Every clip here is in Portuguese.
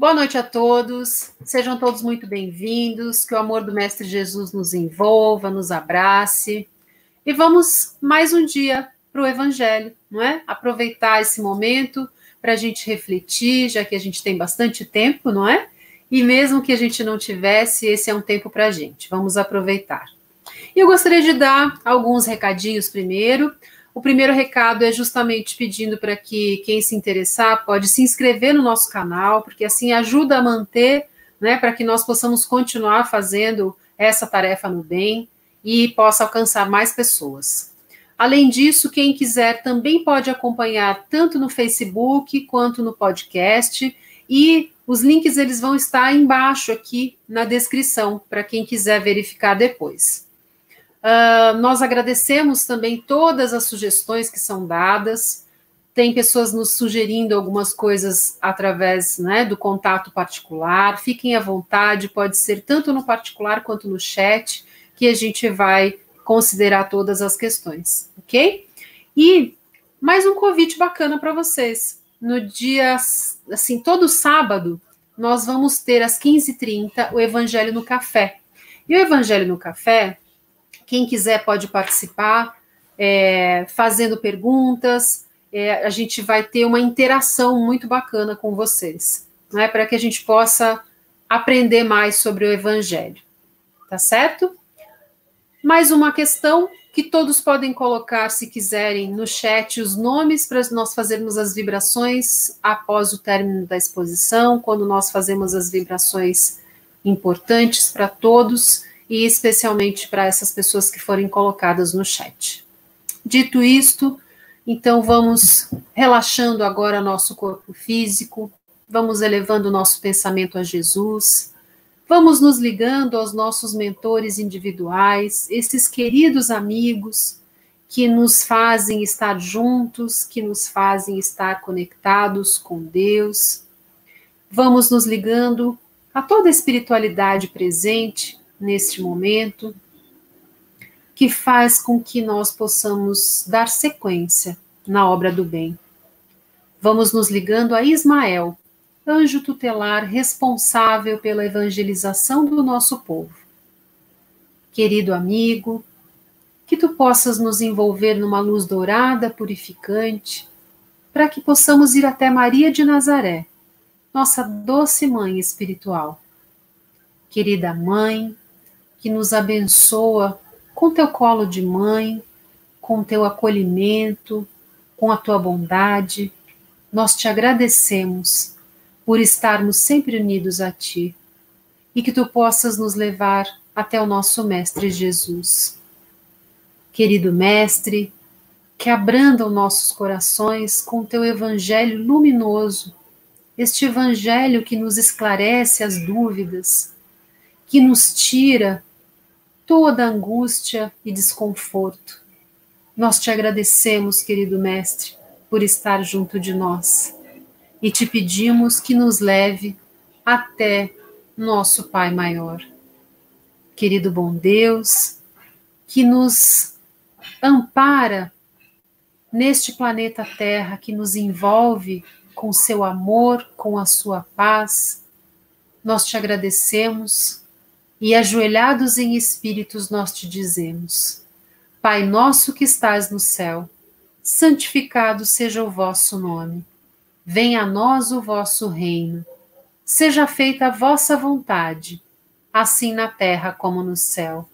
Boa noite a todos, sejam todos muito bem-vindos, que o amor do Mestre Jesus nos envolva, nos abrace. E vamos mais um dia para o Evangelho, não é? Aproveitar esse momento para a gente refletir, já que a gente tem bastante tempo, não é? E mesmo que a gente não tivesse, esse é um tempo para a gente, vamos aproveitar. E eu gostaria de dar alguns recadinhos primeiro. O primeiro recado é justamente pedindo para que quem se interessar pode se inscrever no nosso canal, porque assim ajuda a manter, né, para que nós possamos continuar fazendo essa tarefa no bem e possa alcançar mais pessoas. Além disso, quem quiser também pode acompanhar tanto no Facebook quanto no podcast e os links eles vão estar embaixo aqui na descrição para quem quiser verificar depois. Uh, nós agradecemos também todas as sugestões que são dadas. Tem pessoas nos sugerindo algumas coisas através né, do contato particular. Fiquem à vontade, pode ser tanto no particular quanto no chat, que a gente vai considerar todas as questões, ok? E mais um convite bacana para vocês. No dia, assim, todo sábado, nós vamos ter às 15h30 o Evangelho no Café. E o Evangelho no Café quem quiser pode participar, é, fazendo perguntas. É, a gente vai ter uma interação muito bacana com vocês, né, para que a gente possa aprender mais sobre o Evangelho. Tá certo? Mais uma questão que todos podem colocar, se quiserem, no chat os nomes para nós fazermos as vibrações após o término da exposição, quando nós fazemos as vibrações importantes para todos e especialmente para essas pessoas que forem colocadas no chat. Dito isto, então vamos relaxando agora nosso corpo físico, vamos elevando nosso pensamento a Jesus, vamos nos ligando aos nossos mentores individuais, esses queridos amigos que nos fazem estar juntos, que nos fazem estar conectados com Deus. Vamos nos ligando a toda a espiritualidade presente, neste momento, que faz com que nós possamos dar sequência na obra do bem. Vamos nos ligando a Ismael, anjo tutelar responsável pela evangelização do nosso povo. Querido amigo, que tu possas nos envolver numa luz dourada, purificante, para que possamos ir até Maria de Nazaré, nossa doce mãe espiritual. Querida mãe, que nos abençoa com teu colo de mãe, com teu acolhimento, com a tua bondade. Nós te agradecemos por estarmos sempre unidos a ti e que tu possas nos levar até o nosso Mestre Jesus. Querido Mestre, que abranda os nossos corações com teu evangelho luminoso, este evangelho que nos esclarece as dúvidas, que nos tira toda angústia e desconforto. Nós te agradecemos, querido Mestre, por estar junto de nós e te pedimos que nos leve até nosso Pai Maior. Querido bom Deus, que nos ampara neste planeta Terra, que nos envolve com seu amor, com a sua paz, nós te agradecemos e ajoelhados em espíritos nós te dizemos: Pai nosso que estás no céu, santificado seja o vosso nome. Venha a nós o vosso reino. Seja feita a vossa vontade, assim na terra como no céu.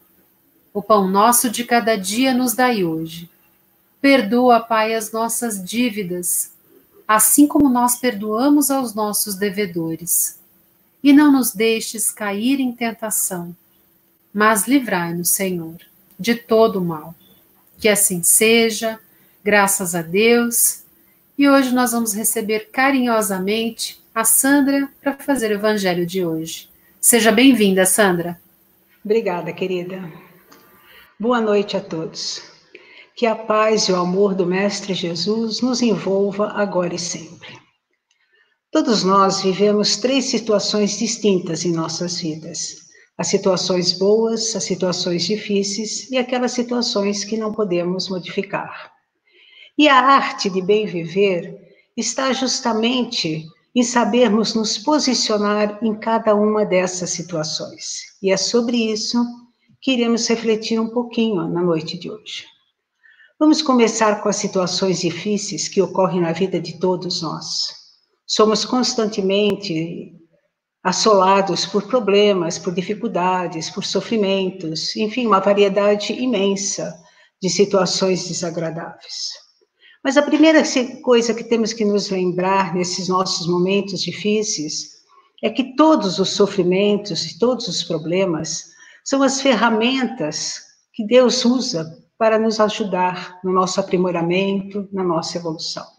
O pão nosso de cada dia nos dai hoje. Perdoa, Pai, as nossas dívidas, assim como nós perdoamos aos nossos devedores e não nos deixes cair em tentação, mas livrai-nos, Senhor, de todo o mal. Que assim seja, graças a Deus. E hoje nós vamos receber carinhosamente a Sandra para fazer o evangelho de hoje. Seja bem-vinda, Sandra. Obrigada, querida. Boa noite a todos. Que a paz e o amor do Mestre Jesus nos envolva agora e sempre. Todos nós vivemos três situações distintas em nossas vidas: as situações boas, as situações difíceis e aquelas situações que não podemos modificar. E a arte de bem viver está justamente em sabermos nos posicionar em cada uma dessas situações. E é sobre isso que iremos refletir um pouquinho na noite de hoje. Vamos começar com as situações difíceis que ocorrem na vida de todos nós. Somos constantemente assolados por problemas, por dificuldades, por sofrimentos, enfim, uma variedade imensa de situações desagradáveis. Mas a primeira coisa que temos que nos lembrar nesses nossos momentos difíceis é que todos os sofrimentos e todos os problemas são as ferramentas que Deus usa para nos ajudar no nosso aprimoramento, na nossa evolução.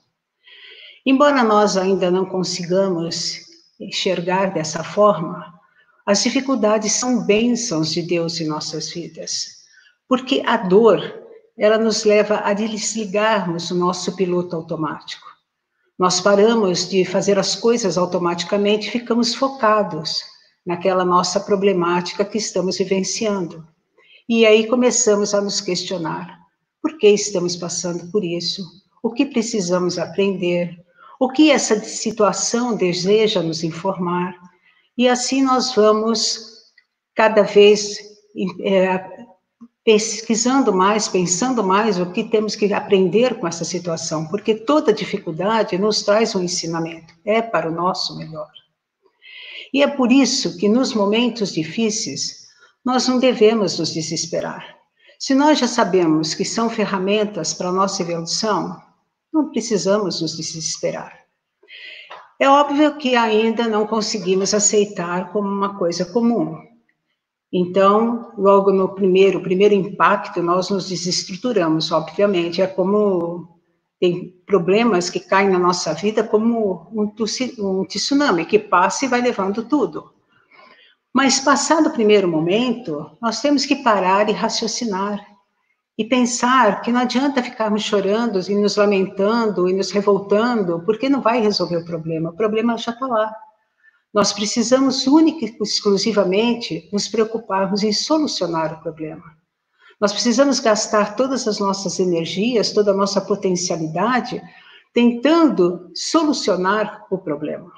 Embora nós ainda não consigamos enxergar dessa forma, as dificuldades são bênçãos de Deus em nossas vidas, porque a dor, ela nos leva a desligarmos o nosso piloto automático. Nós paramos de fazer as coisas automaticamente ficamos focados naquela nossa problemática que estamos vivenciando. E aí começamos a nos questionar: por que estamos passando por isso? O que precisamos aprender? O que essa situação deseja nos informar? E assim nós vamos cada vez é, pesquisando mais, pensando mais o que temos que aprender com essa situação, porque toda dificuldade nos traz um ensinamento, é para o nosso melhor. E é por isso que nos momentos difíceis nós não devemos nos desesperar. Se nós já sabemos que são ferramentas para a nossa evolução, não precisamos nos desesperar. É óbvio que ainda não conseguimos aceitar como uma coisa comum. Então, logo no primeiro, primeiro impacto, nós nos desestruturamos, obviamente. É como tem problemas que caem na nossa vida como um, um tsunami que passa e vai levando tudo. Mas, passado o primeiro momento, nós temos que parar e raciocinar e pensar que não adianta ficarmos chorando e nos lamentando e nos revoltando, porque não vai resolver o problema. O problema já está lá. Nós precisamos única e exclusivamente nos preocuparmos em solucionar o problema. Nós precisamos gastar todas as nossas energias, toda a nossa potencialidade, tentando solucionar o problema.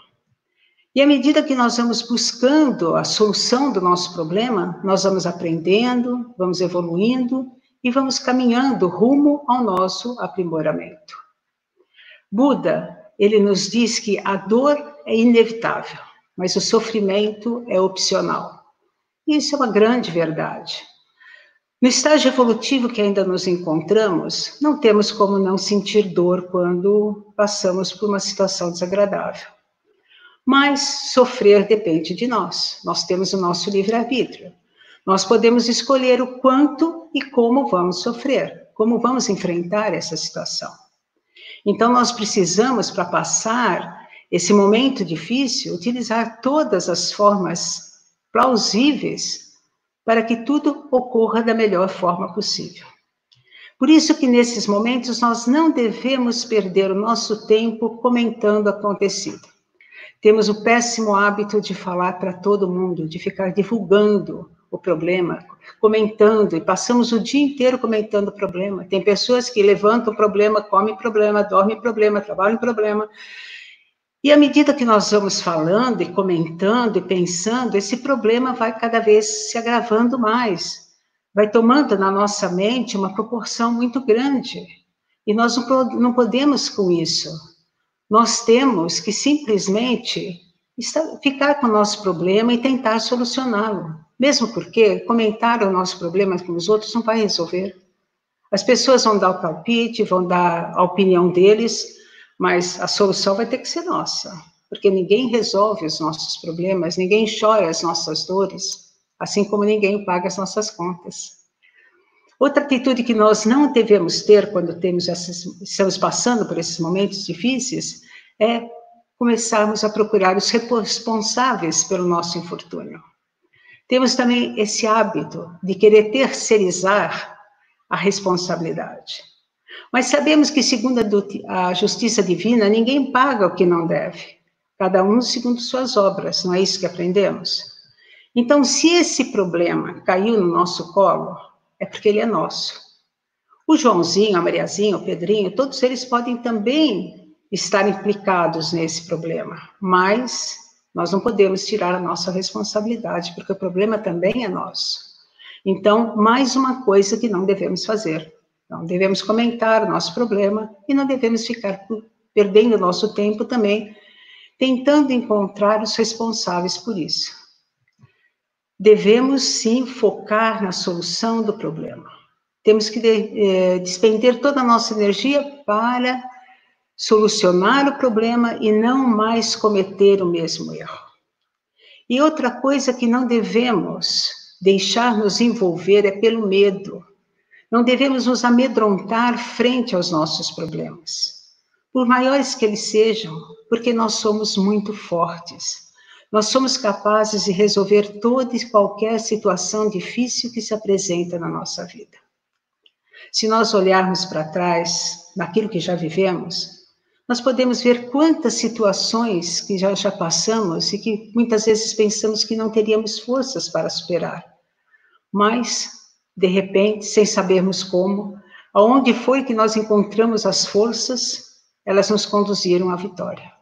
E à medida que nós vamos buscando a solução do nosso problema, nós vamos aprendendo, vamos evoluindo e vamos caminhando rumo ao nosso aprimoramento. Buda, ele nos diz que a dor é inevitável, mas o sofrimento é opcional. Isso é uma grande verdade. No estágio evolutivo que ainda nos encontramos, não temos como não sentir dor quando passamos por uma situação desagradável. Mas sofrer depende de nós. Nós temos o nosso livre-arbítrio. Nós podemos escolher o quanto e como vamos sofrer, como vamos enfrentar essa situação. Então, nós precisamos, para passar esse momento difícil, utilizar todas as formas plausíveis para que tudo ocorra da melhor forma possível. Por isso que nesses momentos nós não devemos perder o nosso tempo comentando o acontecido. Temos o péssimo hábito de falar para todo mundo, de ficar divulgando o problema, comentando, e passamos o dia inteiro comentando o problema. Tem pessoas que levantam o problema, comem problema, dormem problema, trabalham problema. E à medida que nós vamos falando e comentando e pensando, esse problema vai cada vez se agravando mais, vai tomando na nossa mente uma proporção muito grande. E nós não podemos com isso. Nós temos que simplesmente ficar com o nosso problema e tentar solucioná-lo. Mesmo porque comentar o nosso problema com os outros não vai resolver. As pessoas vão dar o palpite, vão dar a opinião deles, mas a solução vai ter que ser nossa. Porque ninguém resolve os nossos problemas, ninguém chora as nossas dores, assim como ninguém paga as nossas contas. Outra atitude que nós não devemos ter quando temos essas, estamos passando por esses momentos difíceis é começarmos a procurar os responsáveis pelo nosso infortúnio. Temos também esse hábito de querer terceirizar a responsabilidade. Mas sabemos que, segundo a justiça divina, ninguém paga o que não deve. Cada um segundo suas obras, não é isso que aprendemos? Então, se esse problema caiu no nosso colo, é porque ele é nosso. O Joãozinho, a Mariazinha, o Pedrinho, todos eles podem também estar implicados nesse problema, mas nós não podemos tirar a nossa responsabilidade, porque o problema também é nosso. Então, mais uma coisa que não devemos fazer. Não devemos comentar o nosso problema e não devemos ficar perdendo nosso tempo também tentando encontrar os responsáveis por isso. Devemos sim focar na solução do problema. Temos que de, eh, despender toda a nossa energia para solucionar o problema e não mais cometer o mesmo erro. E outra coisa que não devemos deixar nos envolver é pelo medo. Não devemos nos amedrontar frente aos nossos problemas, por maiores que eles sejam, porque nós somos muito fortes. Nós somos capazes de resolver toda e qualquer situação difícil que se apresenta na nossa vida. Se nós olharmos para trás, naquilo que já vivemos, nós podemos ver quantas situações que já, já passamos e que muitas vezes pensamos que não teríamos forças para superar. Mas, de repente, sem sabermos como, aonde foi que nós encontramos as forças, elas nos conduziram à vitória.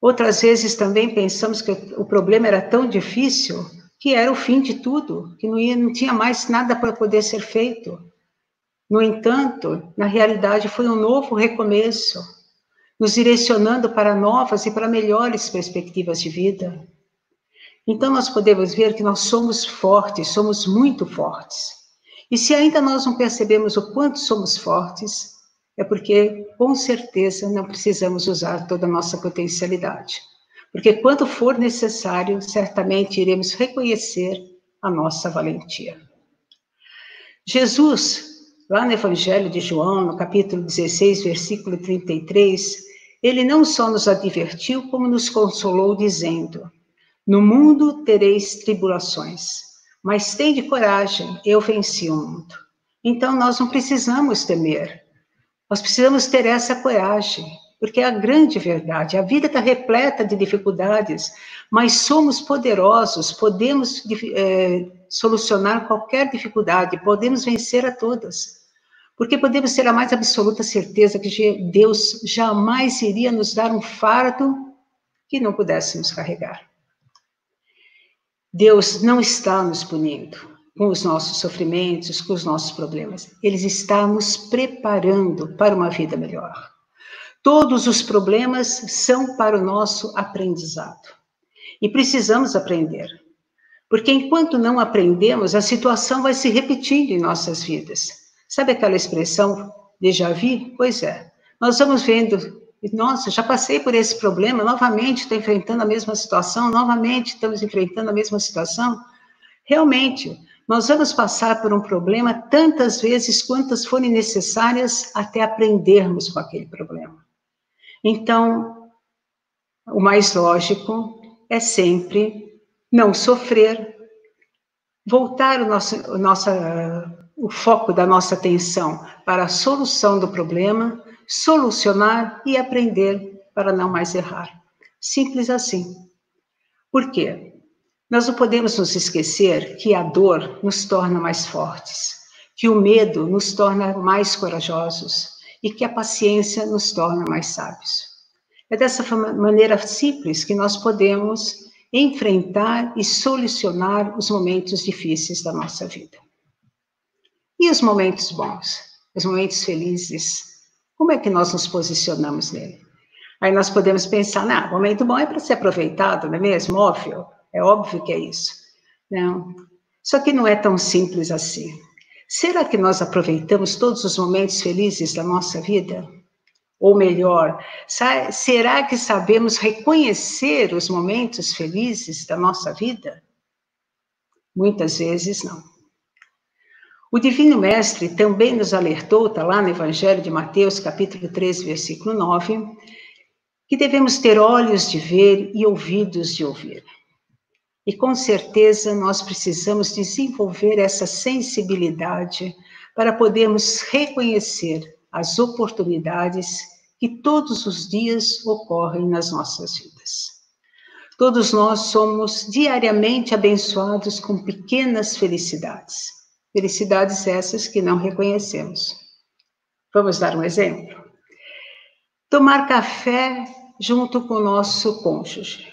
Outras vezes também pensamos que o problema era tão difícil que era o fim de tudo, que não, ia, não tinha mais nada para poder ser feito. No entanto, na realidade, foi um novo recomeço, nos direcionando para novas e para melhores perspectivas de vida. Então, nós podemos ver que nós somos fortes, somos muito fortes. E se ainda nós não percebemos o quanto somos fortes, é porque, com certeza, não precisamos usar toda a nossa potencialidade. Porque, quando for necessário, certamente iremos reconhecer a nossa valentia. Jesus Lá no Evangelho de João, no capítulo 16, versículo 33, ele não só nos advertiu, como nos consolou, dizendo: No mundo tereis tribulações, mas tende coragem, eu venci o mundo. Então nós não precisamos temer, nós precisamos ter essa coragem, porque é a grande verdade. A vida está repleta de dificuldades, mas somos poderosos, podemos é, solucionar qualquer dificuldade, podemos vencer a todas. Porque podemos ter a mais absoluta certeza que Deus jamais iria nos dar um fardo que não pudéssemos carregar. Deus não está nos punindo com os nossos sofrimentos, com os nossos problemas. Ele está nos preparando para uma vida melhor. Todos os problemas são para o nosso aprendizado. E precisamos aprender. Porque enquanto não aprendemos, a situação vai se repetindo em nossas vidas. Sabe aquela expressão déjà vu? Pois é. Nós vamos vendo, nossa, já passei por esse problema, novamente estou enfrentando a mesma situação, novamente estamos enfrentando a mesma situação. Realmente, nós vamos passar por um problema tantas vezes quantas forem necessárias até aprendermos com aquele problema. Então, o mais lógico é sempre não sofrer, voltar o nosso, o nossa o foco da nossa atenção para a solução do problema, solucionar e aprender para não mais errar. Simples assim. Por quê? Nós não podemos nos esquecer que a dor nos torna mais fortes, que o medo nos torna mais corajosos e que a paciência nos torna mais sábios. É dessa maneira simples que nós podemos enfrentar e solucionar os momentos difíceis da nossa vida. E os momentos bons, os momentos felizes, como é que nós nos posicionamos nele? Aí nós podemos pensar, não, momento bom é para ser aproveitado, não é mesmo? Óbvio, é óbvio que é isso. Não, só que não é tão simples assim. Será que nós aproveitamos todos os momentos felizes da nossa vida? Ou melhor, será que sabemos reconhecer os momentos felizes da nossa vida? Muitas vezes não. O Divino Mestre também nos alertou, está lá no Evangelho de Mateus, capítulo 13, versículo 9, que devemos ter olhos de ver e ouvidos de ouvir. E com certeza nós precisamos desenvolver essa sensibilidade para podermos reconhecer as oportunidades que todos os dias ocorrem nas nossas vidas. Todos nós somos diariamente abençoados com pequenas felicidades Felicidades essas que não reconhecemos. Vamos dar um exemplo? tomar café junto com o nosso cônjuge.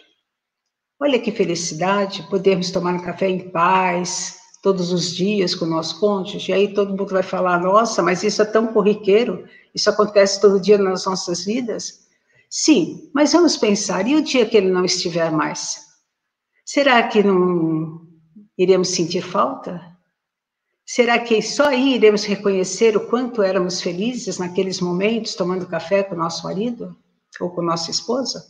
Olha que felicidade podermos tomar um café em paz todos os dias com o nosso cônjuge. E aí todo mundo vai falar: nossa, mas isso é tão corriqueiro, isso acontece todo dia nas nossas vidas. Sim, mas vamos pensar: e o dia que ele não estiver mais? Será que não iremos sentir falta? Será que só aí iremos reconhecer o quanto éramos felizes naqueles momentos tomando café com nosso marido ou com nossa esposa?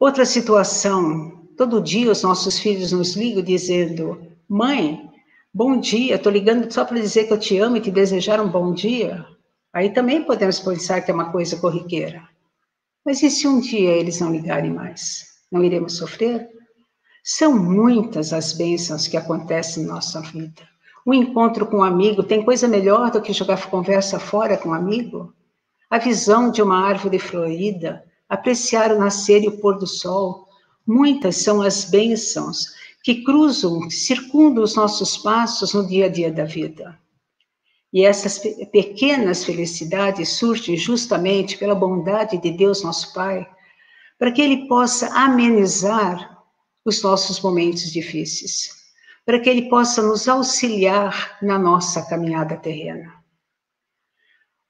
Outra situação, todo dia os nossos filhos nos ligam dizendo: Mãe, bom dia, estou ligando só para dizer que eu te amo e te desejar um bom dia. Aí também podemos pensar que é uma coisa corriqueira. Mas e se um dia eles não ligarem mais? Não iremos sofrer? São muitas as bênçãos que acontecem na nossa vida. Um encontro com um amigo tem coisa melhor do que jogar conversa fora com um amigo? A visão de uma árvore florida, apreciar o nascer e o pôr do sol. Muitas são as bênçãos que cruzam, circundam os nossos passos no dia a dia da vida. E essas pequenas felicidades surgem justamente pela bondade de Deus, nosso Pai, para que Ele possa amenizar os nossos momentos difíceis, para que Ele possa nos auxiliar na nossa caminhada terrena.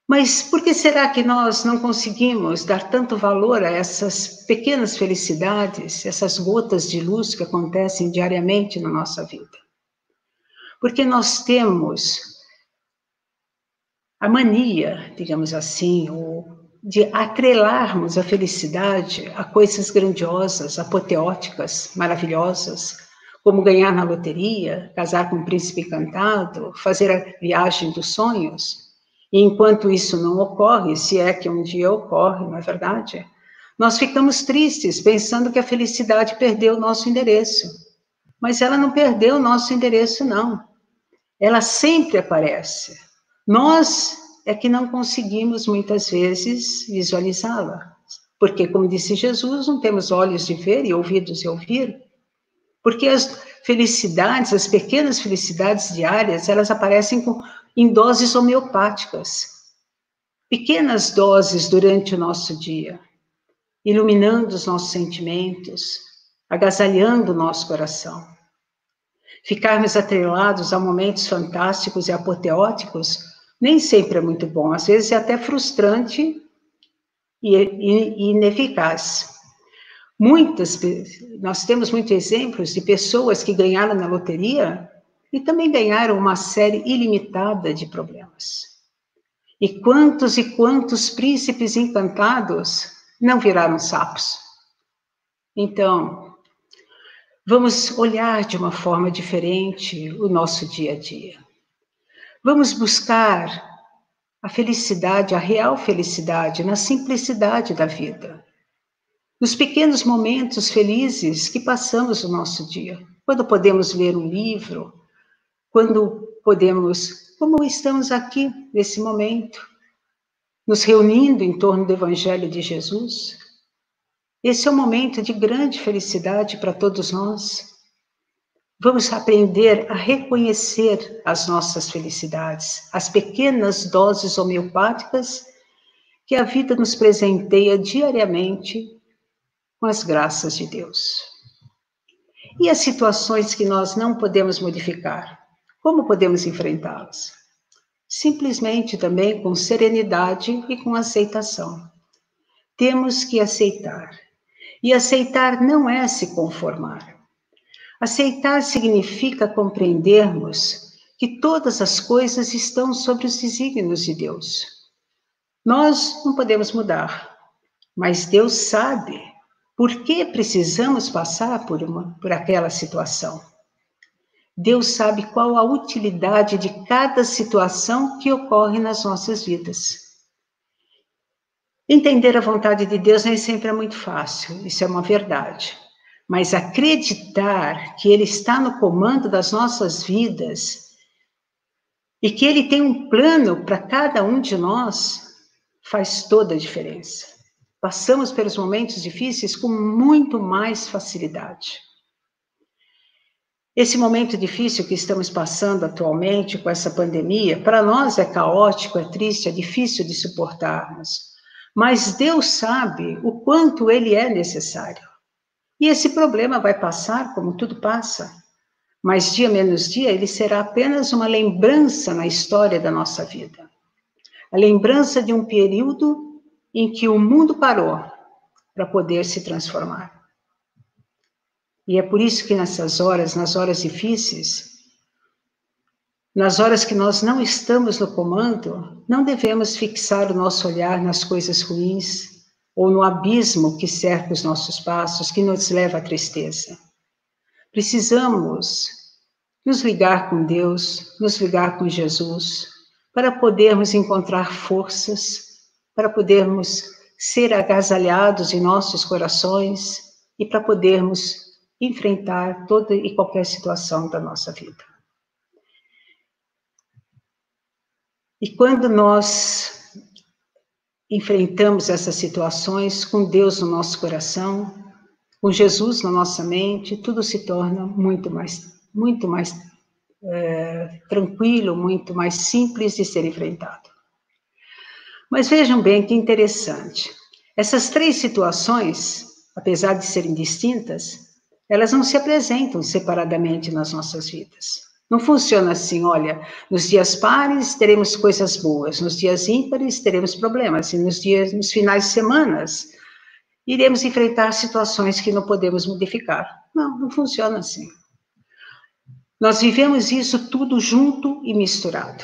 Mas por que será que nós não conseguimos dar tanto valor a essas pequenas felicidades, essas gotas de luz que acontecem diariamente na nossa vida? Porque nós temos a mania, digamos assim, ou de atrelarmos a felicidade a coisas grandiosas, apoteóticas, maravilhosas, como ganhar na loteria, casar com um príncipe encantado, fazer a viagem dos sonhos. E enquanto isso não ocorre, se é que um dia ocorre, não é verdade? Nós ficamos tristes pensando que a felicidade perdeu o nosso endereço. Mas ela não perdeu o nosso endereço, não. Ela sempre aparece. Nós é que não conseguimos muitas vezes visualizá-la. Porque, como disse Jesus, não temos olhos de ver e ouvidos de ouvir. Porque as felicidades, as pequenas felicidades diárias, elas aparecem com, em doses homeopáticas. Pequenas doses durante o nosso dia, iluminando os nossos sentimentos, agasalhando o nosso coração. Ficarmos atrelados a momentos fantásticos e apoteóticos nem sempre é muito bom, às vezes é até frustrante e, e, ineficaz. Muitas, nós temos muitos exemplos de pessoas que ganharam na loteria e também ganharam uma série ilimitada de problemas. E quantos e quantos príncipes encantados não viraram sapos? Então, vamos olhar de uma forma diferente o nosso dia a dia. Vamos buscar a felicidade, a real felicidade, na simplicidade da vida. Nos pequenos momentos felizes que passamos no nosso dia. Quando podemos ler um livro, quando podemos, como estamos aqui nesse momento, nos reunindo em torno do Evangelho de Jesus. Esse é um momento de grande felicidade para todos nós. Vamos aprender a reconhecer as nossas felicidades, as pequenas doses homeopáticas que a vida nos presenteia diariamente com as graças de Deus. E as situações que nós não podemos modificar, como podemos enfrentá-las? Simplesmente também com serenidade e com aceitação. Temos que aceitar. E aceitar não é se conformar. Aceitar significa compreendermos que todas as coisas estão sob os desígnios de Deus. Nós não podemos mudar, mas Deus sabe por que precisamos passar por, uma, por aquela situação. Deus sabe qual a utilidade de cada situação que ocorre nas nossas vidas. Entender a vontade de Deus nem sempre é muito fácil, isso é uma verdade mas acreditar que Ele está no comando das nossas vidas e que Ele tem um plano para cada um de nós faz toda a diferença. Passamos pelos momentos difíceis com muito mais facilidade. Esse momento difícil que estamos passando atualmente com essa pandemia, para nós é caótico, é triste, é difícil de suportarmos. Mas Deus sabe o quanto ele é necessário. E esse problema vai passar, como tudo passa. Mas dia menos dia, ele será apenas uma lembrança na história da nossa vida. A lembrança de um período em que o mundo parou para poder se transformar. E é por isso que nessas horas, nas horas difíceis, nas horas que nós não estamos no comando, não devemos fixar o nosso olhar nas coisas ruins ou no abismo que cerca os nossos passos, que nos leva à tristeza. Precisamos nos ligar com Deus, nos ligar com Jesus, para podermos encontrar forças, para podermos ser agasalhados em nossos corações e para podermos enfrentar toda e qualquer situação da nossa vida. E quando nós enfrentamos essas situações com Deus no nosso coração, com Jesus na nossa mente, tudo se torna muito mais, muito mais é, tranquilo, muito mais simples de ser enfrentado. Mas vejam bem que interessante. Essas três situações, apesar de serem distintas, elas não se apresentam separadamente nas nossas vidas. Não funciona assim, olha, nos dias pares teremos coisas boas, nos dias ímpares teremos problemas, e nos dias, nos finais de semanas, iremos enfrentar situações que não podemos modificar. Não, não funciona assim. Nós vivemos isso tudo junto e misturado.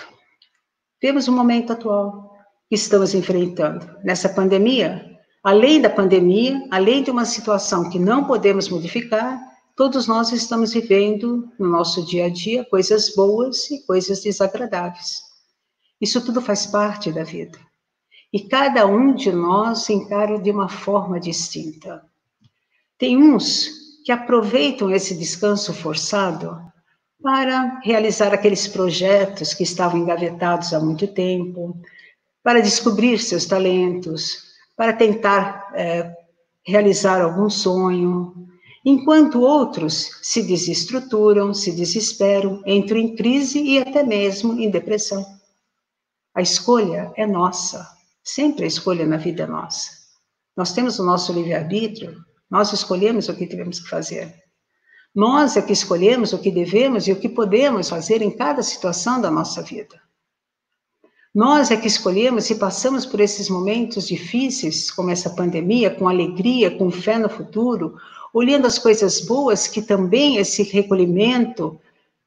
Temos o momento atual que estamos enfrentando. Nessa pandemia, além da pandemia, além de uma situação que não podemos modificar, todos nós estamos vivendo no nosso dia a dia coisas boas e coisas desagradáveis. Isso tudo faz parte da vida. E cada um de nós encara de uma forma distinta. Tem uns que aproveitam esse descanso forçado para realizar aqueles projetos que estavam engavetados há muito tempo, para descobrir seus talentos, para tentar é, realizar algum sonho, enquanto outros se desestruturam, se desesperam, entram em crise e até mesmo em depressão. A escolha é nossa, sempre a escolha na vida é nossa. Nós temos o nosso livre-arbítrio, nós escolhemos o que temos que fazer. Nós é que escolhemos o que devemos e o que podemos fazer em cada situação da nossa vida. Nós é que escolhemos e passamos por esses momentos difíceis, como essa pandemia, com alegria, com fé no futuro, olhando as coisas boas que também esse recolhimento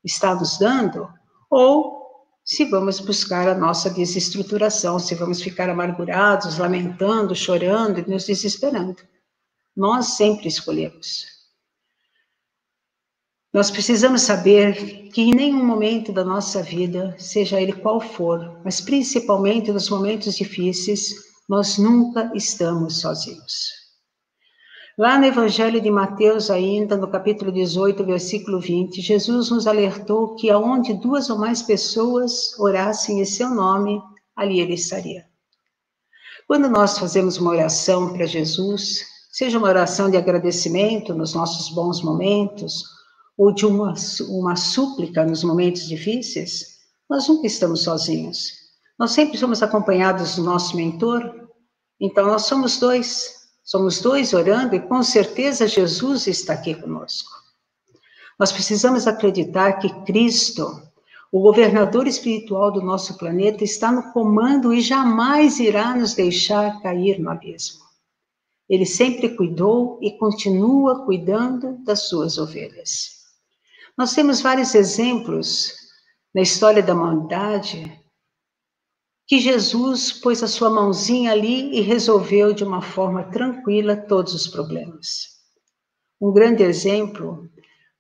está nos dando, ou se vamos buscar a nossa desestruturação, se vamos ficar amargurados, lamentando, chorando e nos desesperando. Nós sempre escolhemos. Nós precisamos saber que em nenhum momento da nossa vida, seja ele qual for, mas principalmente nos momentos difíceis, nós nunca estamos sozinhos. Lá no Evangelho de Mateus, ainda no capítulo 18, versículo 20, Jesus nos alertou que aonde duas ou mais pessoas orassem em seu nome, ali ele estaria. Quando nós fazemos uma oração para Jesus, seja uma oração de agradecimento nos nossos bons momentos, ou de uma, uma súplica nos momentos difíceis, nós nunca estamos sozinhos. Nós sempre somos acompanhados do nosso mentor, então nós somos dois. Somos dois orando e com certeza Jesus está aqui conosco. Nós precisamos acreditar que Cristo, o governador espiritual do nosso planeta, está no comando e jamais irá nos deixar cair no abismo. Ele sempre cuidou e continua cuidando das suas ovelhas. Nós temos vários exemplos na história da humanidade que Jesus pôs a sua mãozinha ali e resolveu de uma forma tranquila todos os problemas. Um grande exemplo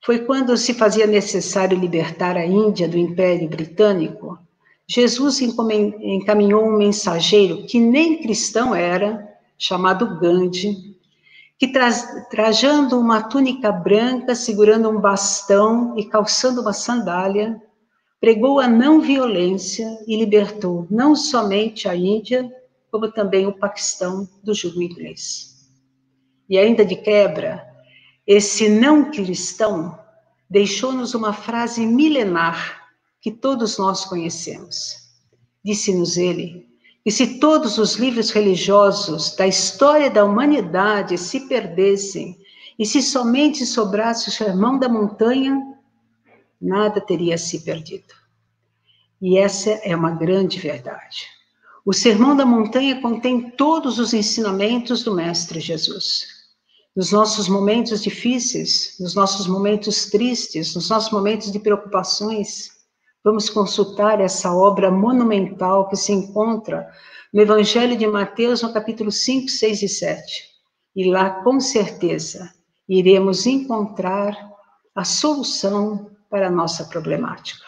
foi quando se fazia necessário libertar a Índia do Império Britânico. Jesus encaminhou um mensageiro que nem cristão era, chamado Gandhi, que trajando uma túnica branca, segurando um bastão e calçando uma sandália, pregou a não violência e libertou não somente a Índia, como também o Paquistão do jugo inglês. E ainda de quebra, esse não cristão deixou-nos uma frase milenar que todos nós conhecemos. Disse-nos ele E se todos os livros religiosos da história da humanidade se perdessem, e se somente sobrasse o sermão da montanha, nada teria se perdido. E essa é uma grande verdade. O Sermão da Montanha contém todos os ensinamentos do Mestre Jesus. Nos nossos momentos difíceis, nos nossos momentos tristes, nos nossos momentos de preocupações, vamos consultar essa obra monumental que se encontra no Evangelho de Mateus, no capítulo 5, 6 e 7. E lá, com certeza, iremos encontrar a solução para a nossa problemática.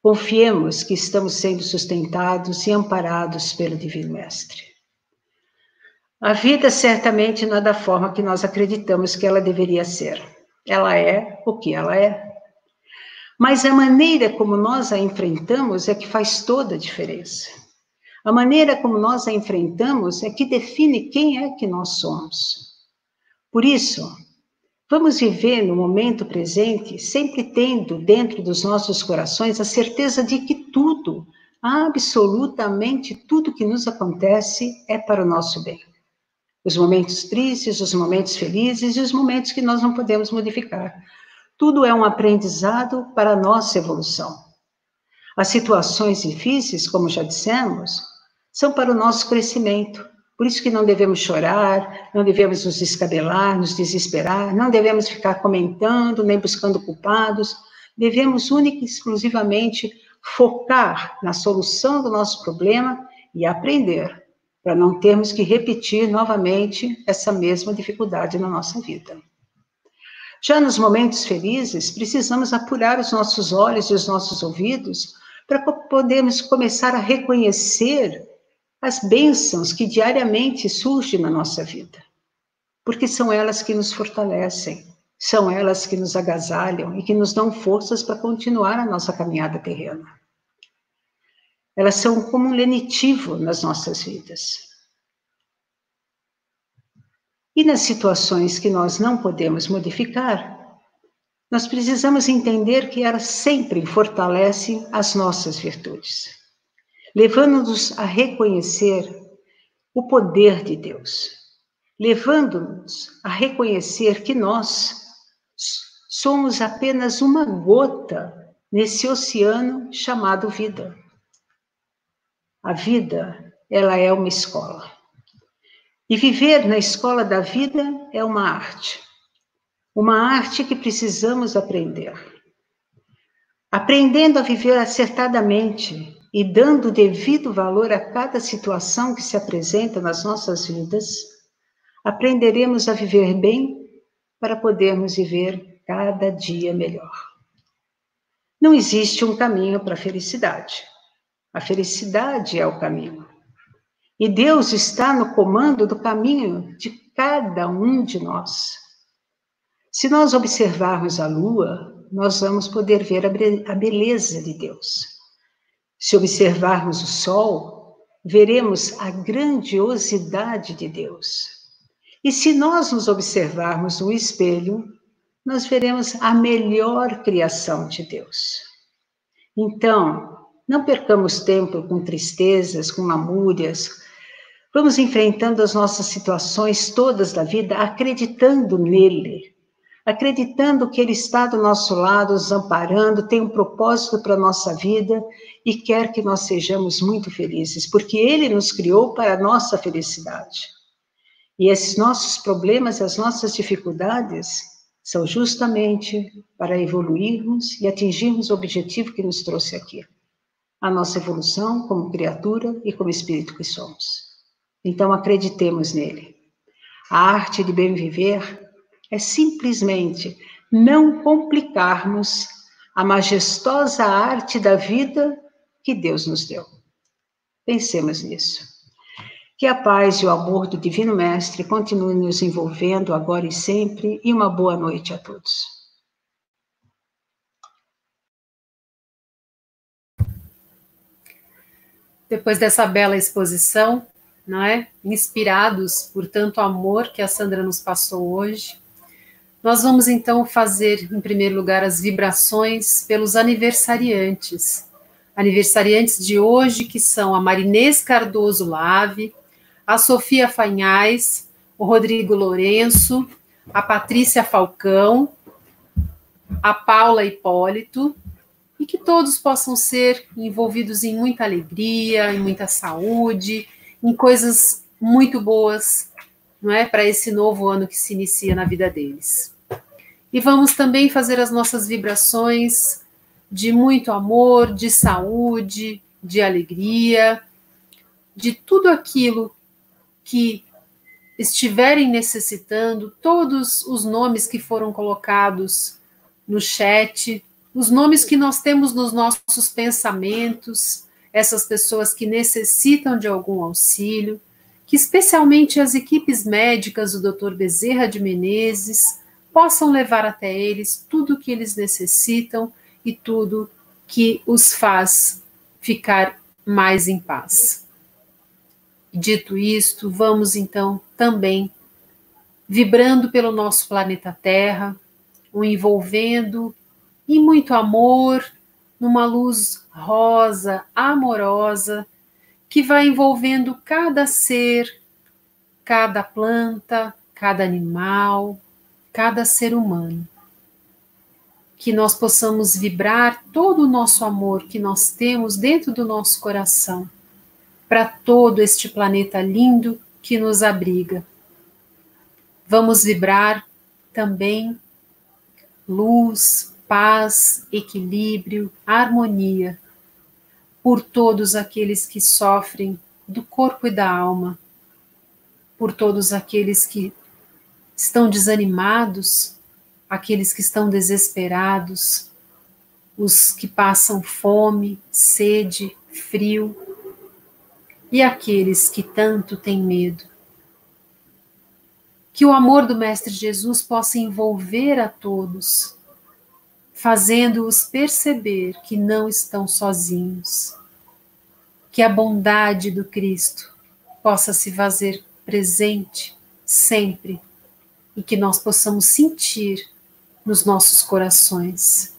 Confiemos que estamos sendo sustentados e amparados pelo Divino Mestre. A vida certamente não é da forma que nós acreditamos que ela deveria ser. Ela é o que ela é. Mas a maneira como nós a enfrentamos é que faz toda a diferença. A maneira como nós a enfrentamos é que define quem é que nós somos. Por isso, Vamos viver no momento presente, sempre tendo dentro dos nossos corações a certeza de que tudo, absolutamente tudo que nos acontece é para o nosso bem. Os momentos tristes, os momentos felizes e os momentos que nós não podemos modificar. Tudo é um aprendizado para a nossa evolução. As situações difíceis, como já dissemos, são para o nosso crescimento, por isso que não devemos chorar, não devemos nos escabelar, nos desesperar, não devemos ficar comentando, nem buscando culpados. Devemos única e exclusivamente focar na solução do nosso problema e aprender, para não termos que repetir novamente essa mesma dificuldade na nossa vida. Já nos momentos felizes, precisamos apurar os nossos olhos e os nossos ouvidos para podermos começar a reconhecer as bênçãos que diariamente surgem na nossa vida, porque são elas que nos fortalecem, são elas que nos agasalham e que nos dão forças para continuar a nossa caminhada terrena. Elas são como um lenitivo nas nossas vidas. E nas situações que nós não podemos modificar, nós precisamos entender que elas sempre fortalecem as nossas virtudes levando-nos a reconhecer o poder de Deus, levando-nos a reconhecer que nós somos apenas uma gota nesse oceano chamado vida. A vida, ela é uma escola. E viver na escola da vida é uma arte. Uma arte que precisamos aprender. Aprendendo a viver acertadamente, e dando devido valor a cada situação que se apresenta nas nossas vidas, aprenderemos a viver bem para podermos viver cada dia melhor. Não existe um caminho para a felicidade. A felicidade é o caminho. E Deus está no comando do caminho de cada um de nós. Se nós observarmos a lua, nós vamos poder ver a beleza de Deus. Se observarmos o Sol, veremos a grandiosidade de Deus. E se nós nos observarmos no espelho, nós veremos a melhor criação de Deus. Então, não percamos tempo com tristezas, com lamúrias. Vamos enfrentando as nossas situações todas da vida acreditando nele, acreditando que Ele está do nosso lado, nos amparando, tem um propósito para a nossa vida e quer que nós sejamos muito felizes, porque Ele nos criou para a nossa felicidade. E esses nossos problemas, as nossas dificuldades, são justamente para evoluirmos e atingirmos o objetivo que nos trouxe aqui a nossa evolução como criatura e como espírito que somos. Então acreditemos nele. A arte de bem viver é simplesmente não complicarmos a majestosa arte da vida que Deus nos deu. Pensemos nisso. Que a paz e o amor do Divino Mestre continuem nos envolvendo agora e sempre, e uma boa noite a todos. Depois dessa bela exposição, não é? Inspirados por tanto amor que a Sandra nos passou hoje, nós vamos então fazer, em primeiro lugar, as vibrações pelos aniversariantes, Aniversariantes de hoje, que são a Marinês Cardoso Lave, a Sofia Fanhais, o Rodrigo Lourenço, a Patrícia Falcão, a Paula Hipólito, e que todos possam ser envolvidos em muita alegria, em muita saúde, em coisas muito boas, não é, para esse novo ano que se inicia na vida deles. E vamos também fazer as nossas vibrações de muito amor, de saúde, de alegria, de tudo aquilo que estiverem necessitando, todos os nomes que foram colocados no chat, os nomes que nós temos nos nossos pensamentos, essas pessoas que necessitam de algum auxílio, que especialmente as equipes médicas do Dr. Bezerra de Menezes possam levar até eles tudo o que eles necessitam e tudo que os faz ficar mais em paz. Dito isto, vamos então também vibrando pelo nosso planeta Terra, o envolvendo e muito amor, numa luz rosa, amorosa, que vai envolvendo cada ser, cada planta, cada animal, cada ser humano. Que nós possamos vibrar todo o nosso amor que nós temos dentro do nosso coração para todo este planeta lindo que nos abriga. Vamos vibrar também luz, paz, equilíbrio, harmonia por todos aqueles que sofrem do corpo e da alma, por todos aqueles que estão desanimados, aqueles que estão desesperados, os que passam fome, sede, frio, e aqueles que tanto têm medo. Que o amor do Mestre Jesus possa envolver a todos fazendo-os perceber que não estão sozinhos. Que a bondade do Cristo possa se fazer presente sempre e que nós possamos sentir nos nossos corações.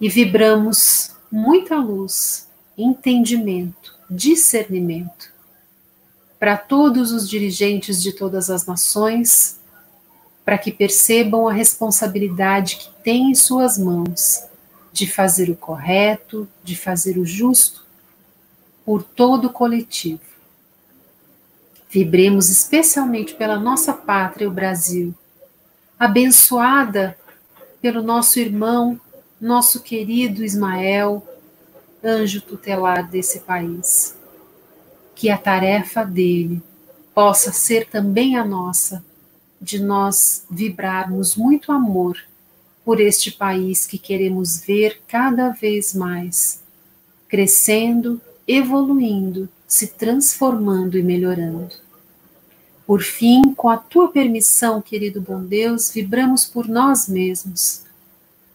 E vibramos muita luz, entendimento, discernimento para todos os dirigentes de todas as nações para que percebam a responsabilidade que têm em suas mãos de fazer o correto, de fazer o justo por todo o coletivo. Vibremos especialmente pela nossa pátria, o Brasil, abençoada pelo nosso irmão, nosso querido Ismael, anjo tutelar desse país. Que a tarefa dele possa ser também a nossa de nós vibrarmos muito amor por este país que queremos ver cada vez mais crescendo, evoluindo, se transformando e melhorando. Por fim, com a tua permissão, querido bom Deus, vibramos por nós mesmos,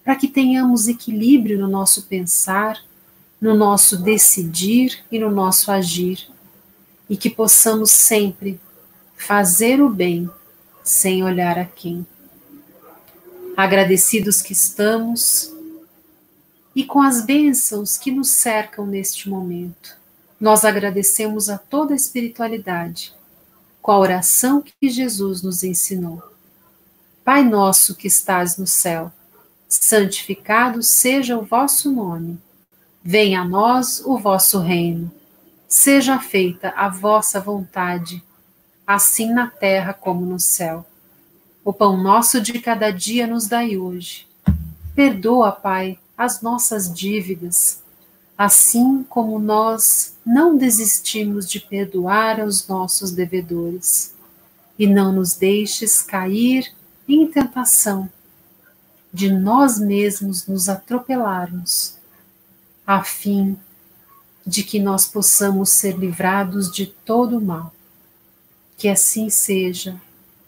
para que tenhamos equilíbrio no nosso pensar, no nosso decidir e no nosso agir, e que possamos sempre fazer o bem sem olhar a quem. Agradecidos que estamos e com as bênçãos que nos cercam neste momento, nós agradecemos a toda a espiritualidade com a oração que Jesus nos ensinou. Pai nosso que estás no céu, santificado seja o vosso nome. Venha a nós o vosso reino. Seja feita a vossa vontade assim na terra como no céu. O pão nosso de cada dia nos dai hoje. Perdoa, Pai, as nossas dívidas, assim como nós não desistimos de perdoar aos nossos devedores. E não nos deixes cair em tentação, de nós mesmos nos atropelarmos, a fim de que nós possamos ser livrados de todo o mal. Que assim seja,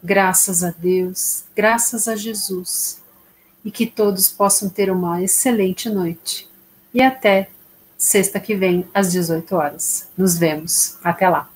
graças a Deus, graças a Jesus, e que todos possam ter uma excelente noite. E até sexta que vem, às 18 horas. Nos vemos. Até lá.